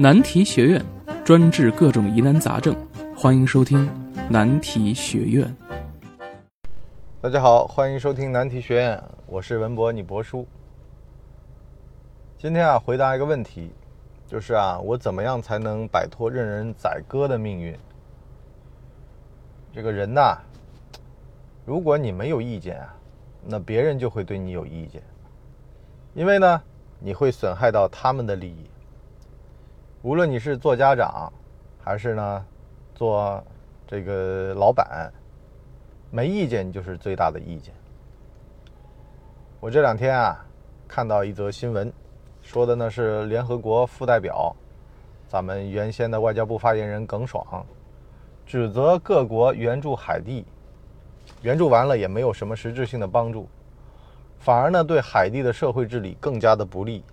难题学院专治各种疑难杂症，欢迎收听难题学院。大家好，欢迎收听难题学院，我是文博，你博叔。今天啊，回答一个问题，就是啊，我怎么样才能摆脱任人宰割的命运？这个人呐，如果你没有意见啊，那别人就会对你有意见，因为呢，你会损害到他们的利益。无论你是做家长，还是呢做这个老板，没意见就是最大的意见。我这两天啊看到一则新闻，说的呢是联合国副代表，咱们原先的外交部发言人耿爽，指责各国援助海地，援助完了也没有什么实质性的帮助，反而呢对海地的社会治理更加的不利。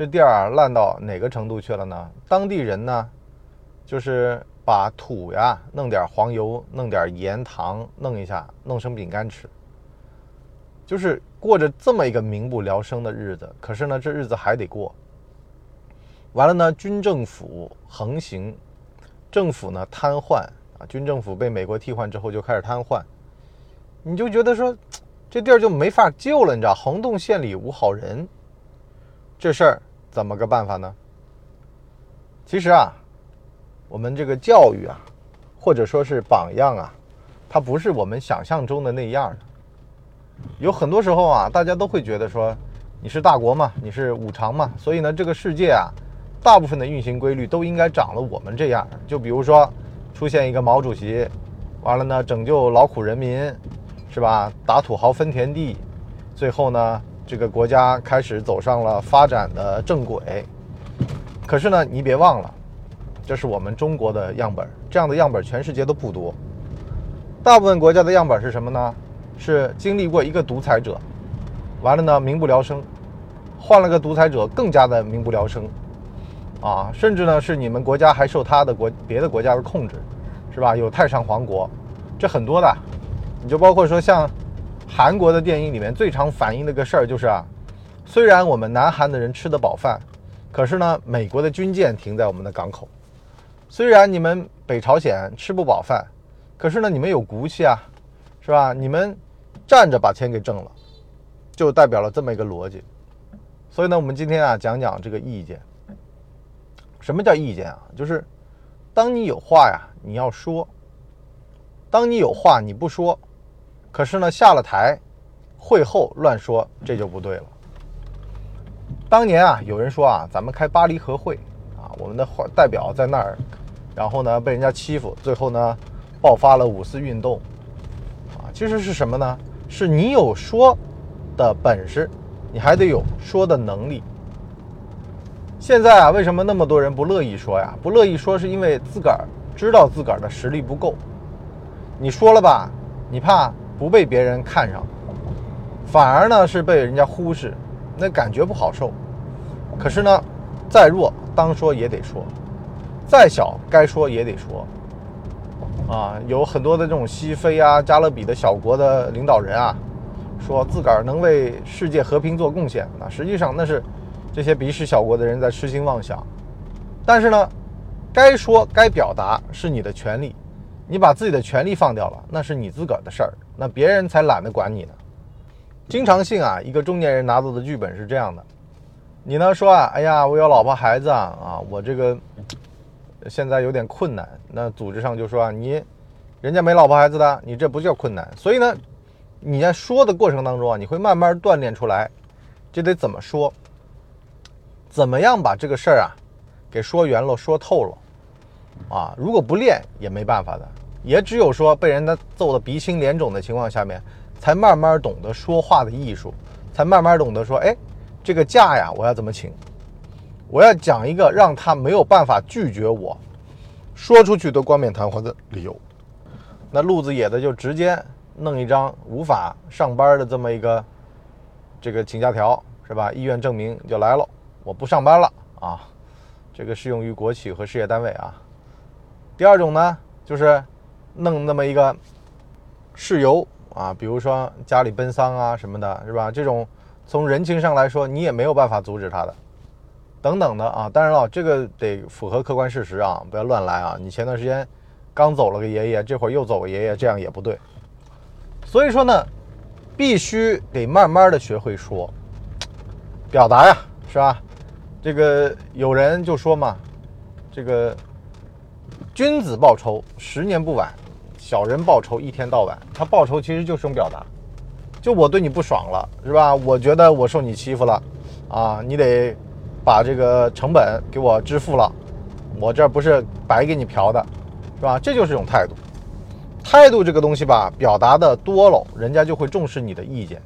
这地儿烂到哪个程度去了呢？当地人呢，就是把土呀弄点黄油，弄点盐糖，弄一下，弄成饼干吃，就是过着这么一个民不聊生的日子。可是呢，这日子还得过。完了呢，军政府横行，政府呢瘫痪啊，军政府被美国替换之后就开始瘫痪，你就觉得说，这地儿就没法救了，你知道，横洞县里无好人，这事儿。怎么个办法呢？其实啊，我们这个教育啊，或者说是榜样啊，它不是我们想象中的那样的。有很多时候啊，大家都会觉得说，你是大国嘛，你是五常嘛，所以呢，这个世界啊，大部分的运行规律都应该长了我们这样。就比如说，出现一个毛主席，完了呢，拯救劳苦人民，是吧？打土豪分田地，最后呢？这个国家开始走上了发展的正轨，可是呢，你别忘了，这是我们中国的样本，这样的样本全世界都不多。大部分国家的样本是什么呢？是经历过一个独裁者，完了呢，民不聊生，换了个独裁者，更加的民不聊生，啊，甚至呢是你们国家还受他的国别的国家的控制，是吧？有太上皇国，这很多的，你就包括说像。韩国的电影里面最常反映的一个事儿就是啊，虽然我们南韩的人吃得饱饭，可是呢，美国的军舰停在我们的港口。虽然你们北朝鲜吃不饱饭，可是呢，你们有骨气啊，是吧？你们站着把钱给挣了，就代表了这么一个逻辑。所以呢，我们今天啊讲讲这个意见。什么叫意见啊？就是当你有话呀，你要说；当你有话你不说。可是呢，下了台，会后乱说，这就不对了。当年啊，有人说啊，咱们开巴黎和会啊，我们的代表在那儿，然后呢被人家欺负，最后呢爆发了五四运动，啊，其实是什么呢？是你有说的本事，你还得有说的能力。现在啊，为什么那么多人不乐意说呀？不乐意说是因为自个儿知道自个儿的实力不够，你说了吧，你怕。不被别人看上，反而呢是被人家忽视，那感觉不好受。可是呢，再弱当说也得说，再小该说也得说。啊，有很多的这种西非啊、加勒比的小国的领导人啊，说自个儿能为世界和平做贡献，那实际上那是这些鄙视小国的人在痴心妄想。但是呢，该说该表达是你的权利。你把自己的权利放掉了，那是你自个儿的事儿，那别人才懒得管你呢。经常性啊，一个中年人拿到的剧本是这样的：你呢说啊，哎呀，我有老婆孩子啊，啊，我这个现在有点困难。那组织上就说啊，你人家没老婆孩子的，你这不叫困难。所以呢，你在说的过程当中啊，你会慢慢锻炼出来，这得怎么说，怎么样把这个事儿啊给说圆了、说透了啊？如果不练也没办法的。也只有说被人家揍得鼻青脸肿的情况下面，才慢慢懂得说话的艺术，才慢慢懂得说，哎，这个假呀，我要怎么请？我要讲一个让他没有办法拒绝我，说出去都冠冕堂皇的理由。那路子野的就直接弄一张无法上班的这么一个这个请假条，是吧？医院证明就来了，我不上班了啊。这个适用于国企和事业单位啊。第二种呢，就是。弄那么一个事由啊，比如说家里奔丧啊什么的，是吧？这种从人情上来说，你也没有办法阻止他的。等等的啊。当然了，这个得符合客观事实啊，不要乱来啊。你前段时间刚走了个爷爷，这会儿又走个爷爷，这样也不对。所以说呢，必须得慢慢的学会说表达呀，是吧？这个有人就说嘛，这个君子报仇，十年不晚。小人报仇一天到晚，他报仇其实就是种表达，就我对你不爽了，是吧？我觉得我受你欺负了，啊，你得把这个成本给我支付了，我这不是白给你嫖的，是吧？这就是一种态度。态度这个东西吧，表达的多了，人家就会重视你的意见，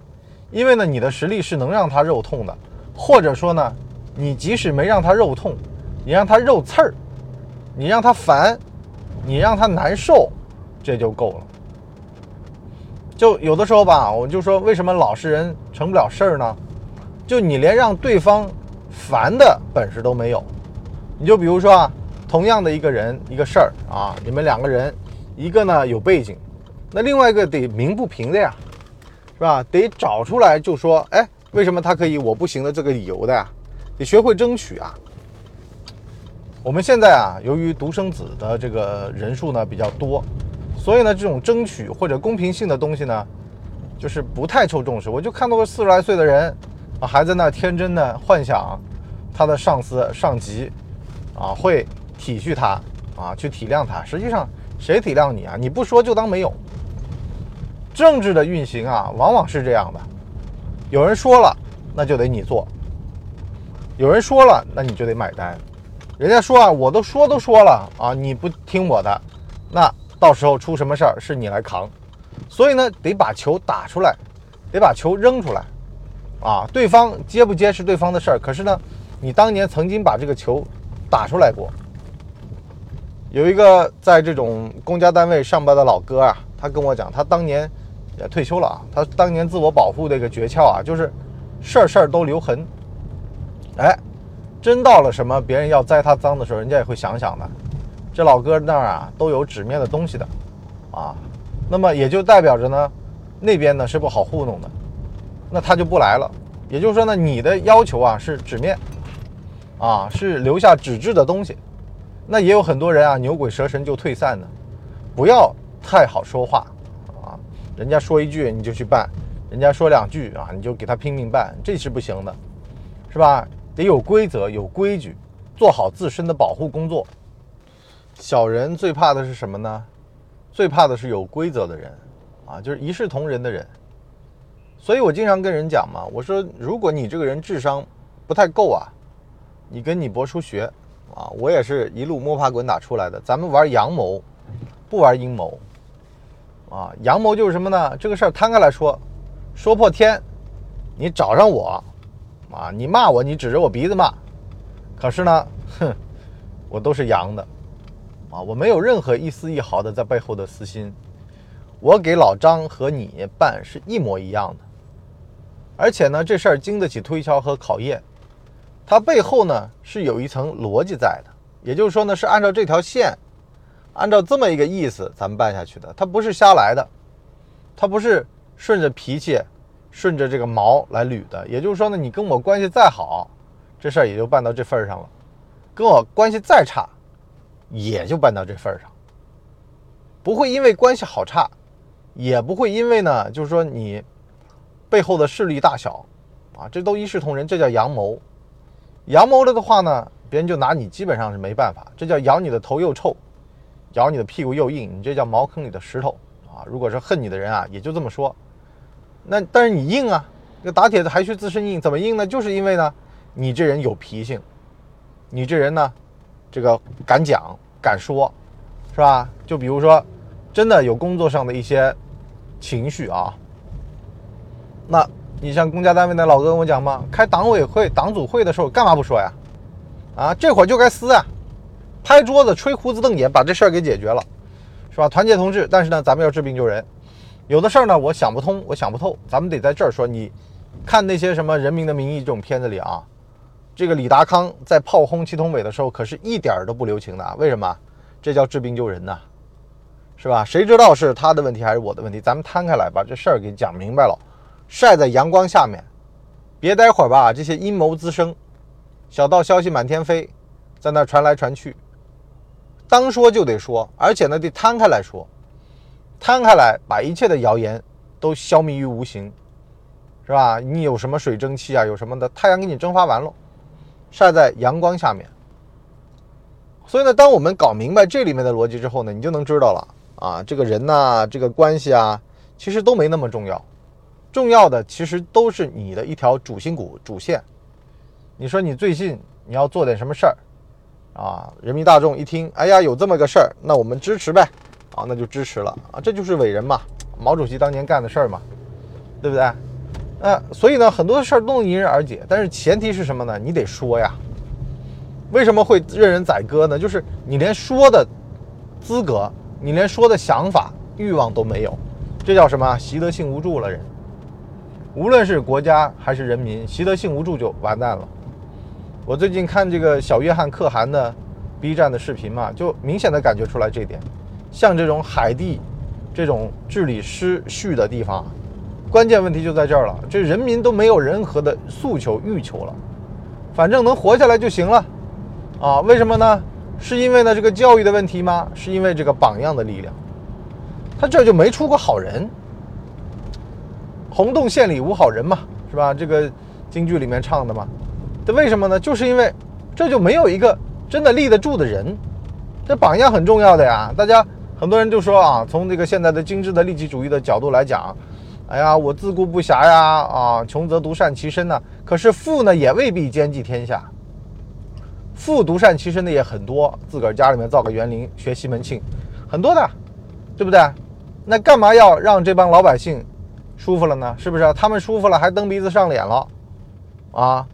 因为呢，你的实力是能让他肉痛的，或者说呢，你即使没让他肉痛，你让他肉刺儿，你让他烦，你让他难受。这就够了。就有的时候吧，我就说，为什么老实人成不了事儿呢？就你连让对方烦的本事都没有。你就比如说啊，同样的一个人一个事儿啊，你们两个人，一个呢有背景，那另外一个得鸣不平的呀，是吧？得找出来就说，哎，为什么他可以，我不行的这个理由的呀？得学会争取啊。我们现在啊，由于独生子的这个人数呢比较多。所以呢，这种争取或者公平性的东西呢，就是不太受重视。我就看到过四十来岁的人啊，还在那天真的幻想，他的上司上级啊会体恤他啊，去体谅他。实际上，谁体谅你啊？你不说就当没有。政治的运行啊，往往是这样的：有人说了，那就得你做；有人说了，那你就得买单。人家说啊，我都说都说了啊，你不听我的，那。到时候出什么事儿是你来扛，所以呢，得把球打出来，得把球扔出来，啊，对方接不接是对方的事儿。可是呢，你当年曾经把这个球打出来过。有一个在这种公家单位上班的老哥啊，他跟我讲，他当年也退休了啊，他当年自我保护的一个诀窍啊，就是事儿事儿都留痕。哎，真到了什么别人要栽他赃的时候，人家也会想想的。这老哥那儿啊都有纸面的东西的，啊，那么也就代表着呢，那边呢是不好糊弄的，那他就不来了。也就是说呢，你的要求啊是纸面，啊是留下纸质的东西。那也有很多人啊牛鬼蛇神就退散的，不要太好说话啊，人家说一句你就去办，人家说两句啊你就给他拼命办，这是不行的，是吧？得有规则有规矩，做好自身的保护工作。小人最怕的是什么呢？最怕的是有规则的人，啊，就是一视同仁的人。所以我经常跟人讲嘛，我说如果你这个人智商不太够啊，你跟你伯叔学啊，我也是一路摸爬滚打出来的。咱们玩阳谋，不玩阴谋。啊，阳谋就是什么呢？这个事儿摊开来说，说破天，你找上我，啊，你骂我，你指着我鼻子骂，可是呢，哼，我都是阳的。啊，我没有任何一丝一毫的在背后的私心，我给老张和你办是一模一样的，而且呢，这事儿经得起推敲和考验，它背后呢是有一层逻辑在的，也就是说呢，是按照这条线，按照这么一个意思咱们办下去的，它不是瞎来的，它不是顺着脾气，顺着这个毛来捋的，也就是说呢，你跟我关系再好，这事儿也就办到这份上了，跟我关系再差。也就办到这份儿上，不会因为关系好差，也不会因为呢，就是说你背后的势力大小啊，这都一视同仁，这叫阳谋。阳谋了的话呢，别人就拿你基本上是没办法，这叫咬你的头又臭，咬你的屁股又硬，你这叫茅坑里的石头啊。如果是恨你的人啊，也就这么说。那但是你硬啊，这打铁的还需自身硬，怎么硬呢？就是因为呢，你这人有脾性，你这人呢，这个敢讲。敢说，是吧？就比如说，真的有工作上的一些情绪啊，那你像公家单位的老哥跟我讲嘛，开党委会、党组会的时候，干嘛不说呀？啊，这会儿就该撕啊，拍桌子、吹胡子瞪眼，把这事儿给解决了，是吧？团结同志，但是呢，咱们要治病救人，有的事儿呢，我想不通，我想不透，咱们得在这儿说。你看那些什么《人民的名义》这种片子里啊。这个李达康在炮轰祁同伟的时候，可是一点儿都不留情的。为什么？这叫治病救人呐，是吧？谁知道是他的问题还是我的问题？咱们摊开来，把这事儿给讲明白了，晒在阳光下面，别待会儿吧，这些阴谋滋生，小道消息满天飞，在那传来传去。当说就得说，而且呢得摊开来说，摊开来把一切的谣言都消弭于无形，是吧？你有什么水蒸气啊，有什么的，太阳给你蒸发完了，晒在阳光下面。所以呢，当我们搞明白这里面的逻辑之后呢，你就能知道了啊，这个人呐，这个关系啊，其实都没那么重要，重要的其实都是你的一条主心骨、主线。你说你最近你要做点什么事儿？啊，人民大众一听，哎呀，有这么个事儿，那我们支持呗，啊，那就支持了啊，这就是伟人嘛，毛主席当年干的事儿嘛，对不对？呃，所以呢，很多事儿都能迎刃而解，但是前提是什么呢？你得说呀。为什么会任人宰割呢？就是你连说的资格，你连说的想法、欲望都没有，这叫什么？习得性无助了。人，无论是国家还是人民，习得性无助就完蛋了。我最近看这个小约翰可汗的 B 站的视频嘛，就明显的感觉出来这点。像这种海地这种治理失序的地方，关键问题就在这儿了。这人民都没有任何的诉求欲求了，反正能活下来就行了。啊，为什么呢？是因为呢这个教育的问题吗？是因为这个榜样的力量。他这就没出过好人。洪洞县里无好人嘛，是吧？这个京剧里面唱的嘛。这为什么呢？就是因为这就没有一个真的立得住的人，这榜样很重要的呀。大家很多人就说啊，从这个现在的精致的利己主义的角度来讲，哎呀，我自顾不暇呀，啊，穷则独善其身呢。可是富呢，也未必兼济天下。富独善其身的也很多，自个儿家里面造个园林，学西门庆，很多的，对不对？那干嘛要让这帮老百姓舒服了呢？是不是？他们舒服了，还蹬鼻子上脸了，啊？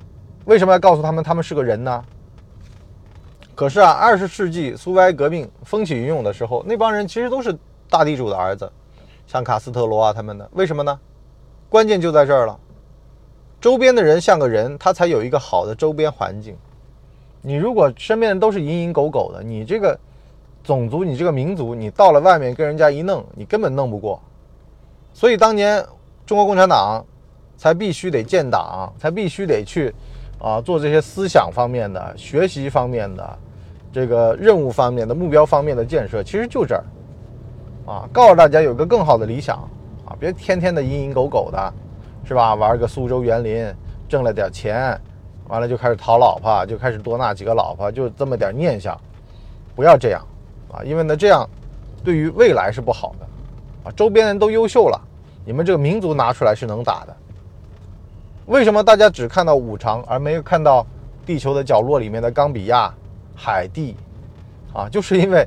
为什么要告诉他们他们是个人呢？可是啊，二十世纪苏维埃革命风起云涌的时候，那帮人其实都是大地主的儿子，像卡斯特罗啊他们的。为什么呢？关键就在这儿了。周边的人像个人，他才有一个好的周边环境。你如果身边人都是蝇营狗苟的，你这个种族，你这个民族，你到了外面跟人家一弄，你根本弄不过。所以当年中国共产党才必须得建党，才必须得去。啊，做这些思想方面的、学习方面的、这个任务方面的、目标方面的建设，其实就这儿，啊，告诉大家有个更好的理想啊，别天天的蝇营狗苟的，是吧？玩个苏州园林，挣了点钱，完了就开始讨老婆，就开始多纳几个老婆，就这么点念想，不要这样啊，因为呢，这样对于未来是不好的啊。周边人都优秀了，你们这个民族拿出来是能打的。为什么大家只看到五常，而没有看到地球的角落里面的冈比亚、海地？啊，就是因为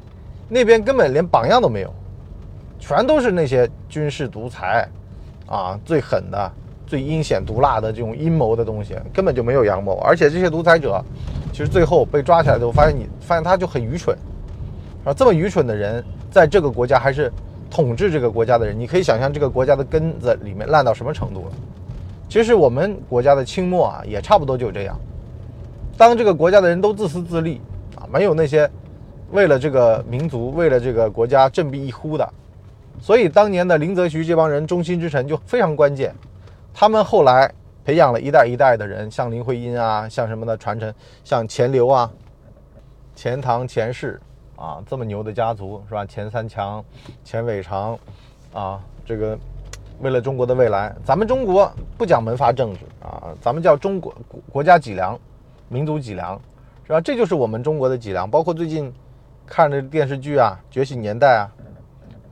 那边根本连榜样都没有，全都是那些军事独裁，啊，最狠的、最阴险毒辣的这种阴谋的东西，根本就没有阳谋。而且这些独裁者，其实最后被抓起来之后，发现你发现他就很愚蠢，啊，这么愚蠢的人，在这个国家还是统治这个国家的人，你可以想象这个国家的根子里面烂到什么程度了。其实我们国家的清末啊，也差不多就这样。当这个国家的人都自私自利啊，没有那些为了这个民族、为了这个国家振臂一呼的，所以当年的林则徐这帮人忠心之臣就非常关键。他们后来培养了一代一代的人，像林徽因啊，像什么的传承，像钱刘啊、钱塘、钱氏啊，这么牛的家族是吧？钱三强、钱伟长啊，这个。为了中国的未来，咱们中国不讲门阀政治啊，咱们叫中国国国家脊梁，民族脊梁，是吧？这就是我们中国的脊梁。包括最近看的电视剧啊，《觉醒年代》啊，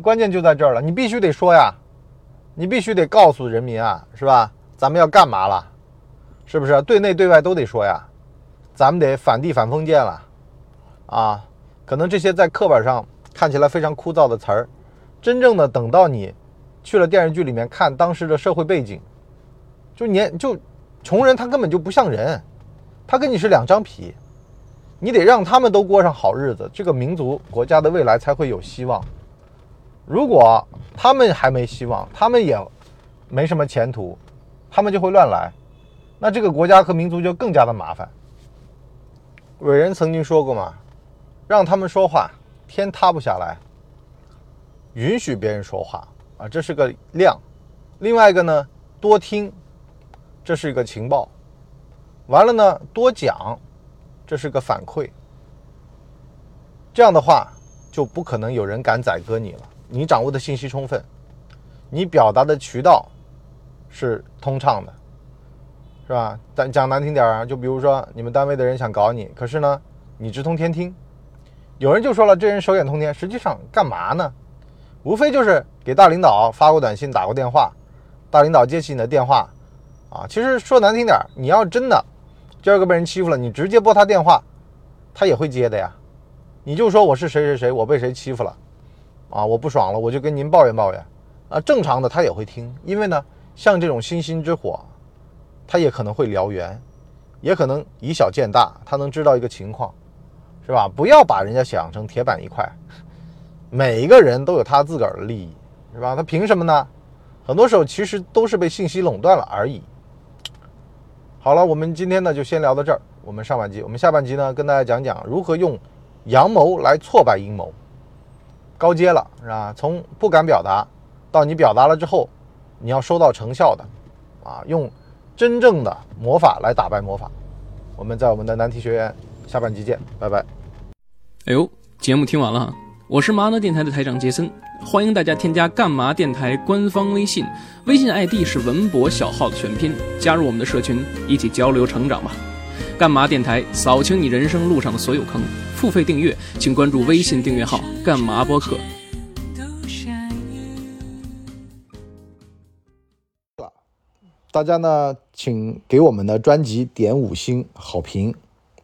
关键就在这儿了。你必须得说呀，你必须得告诉人民啊，是吧？咱们要干嘛了？是不是？对内对外都得说呀。咱们得反帝反封建了啊！可能这些在课本上看起来非常枯燥的词儿，真正的等到你。去了电视剧里面看当时的社会背景，就年就穷人他根本就不像人，他跟你是两张皮，你得让他们都过上好日子，这个民族国家的未来才会有希望。如果他们还没希望，他们也没什么前途，他们就会乱来，那这个国家和民族就更加的麻烦。伟人曾经说过嘛，让他们说话，天塌不下来；允许别人说话。啊，这是个量，另外一个呢，多听，这是一个情报。完了呢，多讲，这是个反馈。这样的话，就不可能有人敢宰割你了。你掌握的信息充分，你表达的渠道是通畅的，是吧？但讲难听点儿啊，就比如说你们单位的人想搞你，可是呢，你直通天听，有人就说了，这人手眼通天，实际上干嘛呢？无非就是给大领导发过短信、打过电话，大领导接起你的电话，啊，其实说难听点儿，你要真的今儿个被人欺负了，你直接拨他电话，他也会接的呀。你就说我是谁谁谁，我被谁欺负了，啊，我不爽了，我就跟您抱怨抱怨，啊，正常的他也会听，因为呢，像这种星星之火，他也可能会燎原，也可能以小见大，他能知道一个情况，是吧？不要把人家想成铁板一块。每一个人都有他自个儿的利益，是吧？他凭什么呢？很多时候其实都是被信息垄断了而已。好了，我们今天呢就先聊到这儿。我们上半集，我们下半集呢跟大家讲讲如何用阳谋来挫败阴谋。高阶了，是吧？从不敢表达到你表达了之后，你要收到成效的，啊，用真正的魔法来打败魔法。我们在我们的难题学院下半集见，拜拜。哎呦，节目听完了。我是麻辣电台的台长杰森，欢迎大家添加干嘛电台官方微信，微信 ID 是文博小号的全拼，加入我们的社群，一起交流成长吧。干嘛电台扫清你人生路上的所有坑，付费订阅请关注微信订阅号干嘛播客。大家呢，请给我们的专辑点五星好评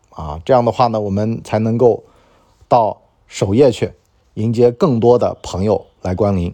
啊，这样的话呢，我们才能够到首页去。迎接更多的朋友来光临。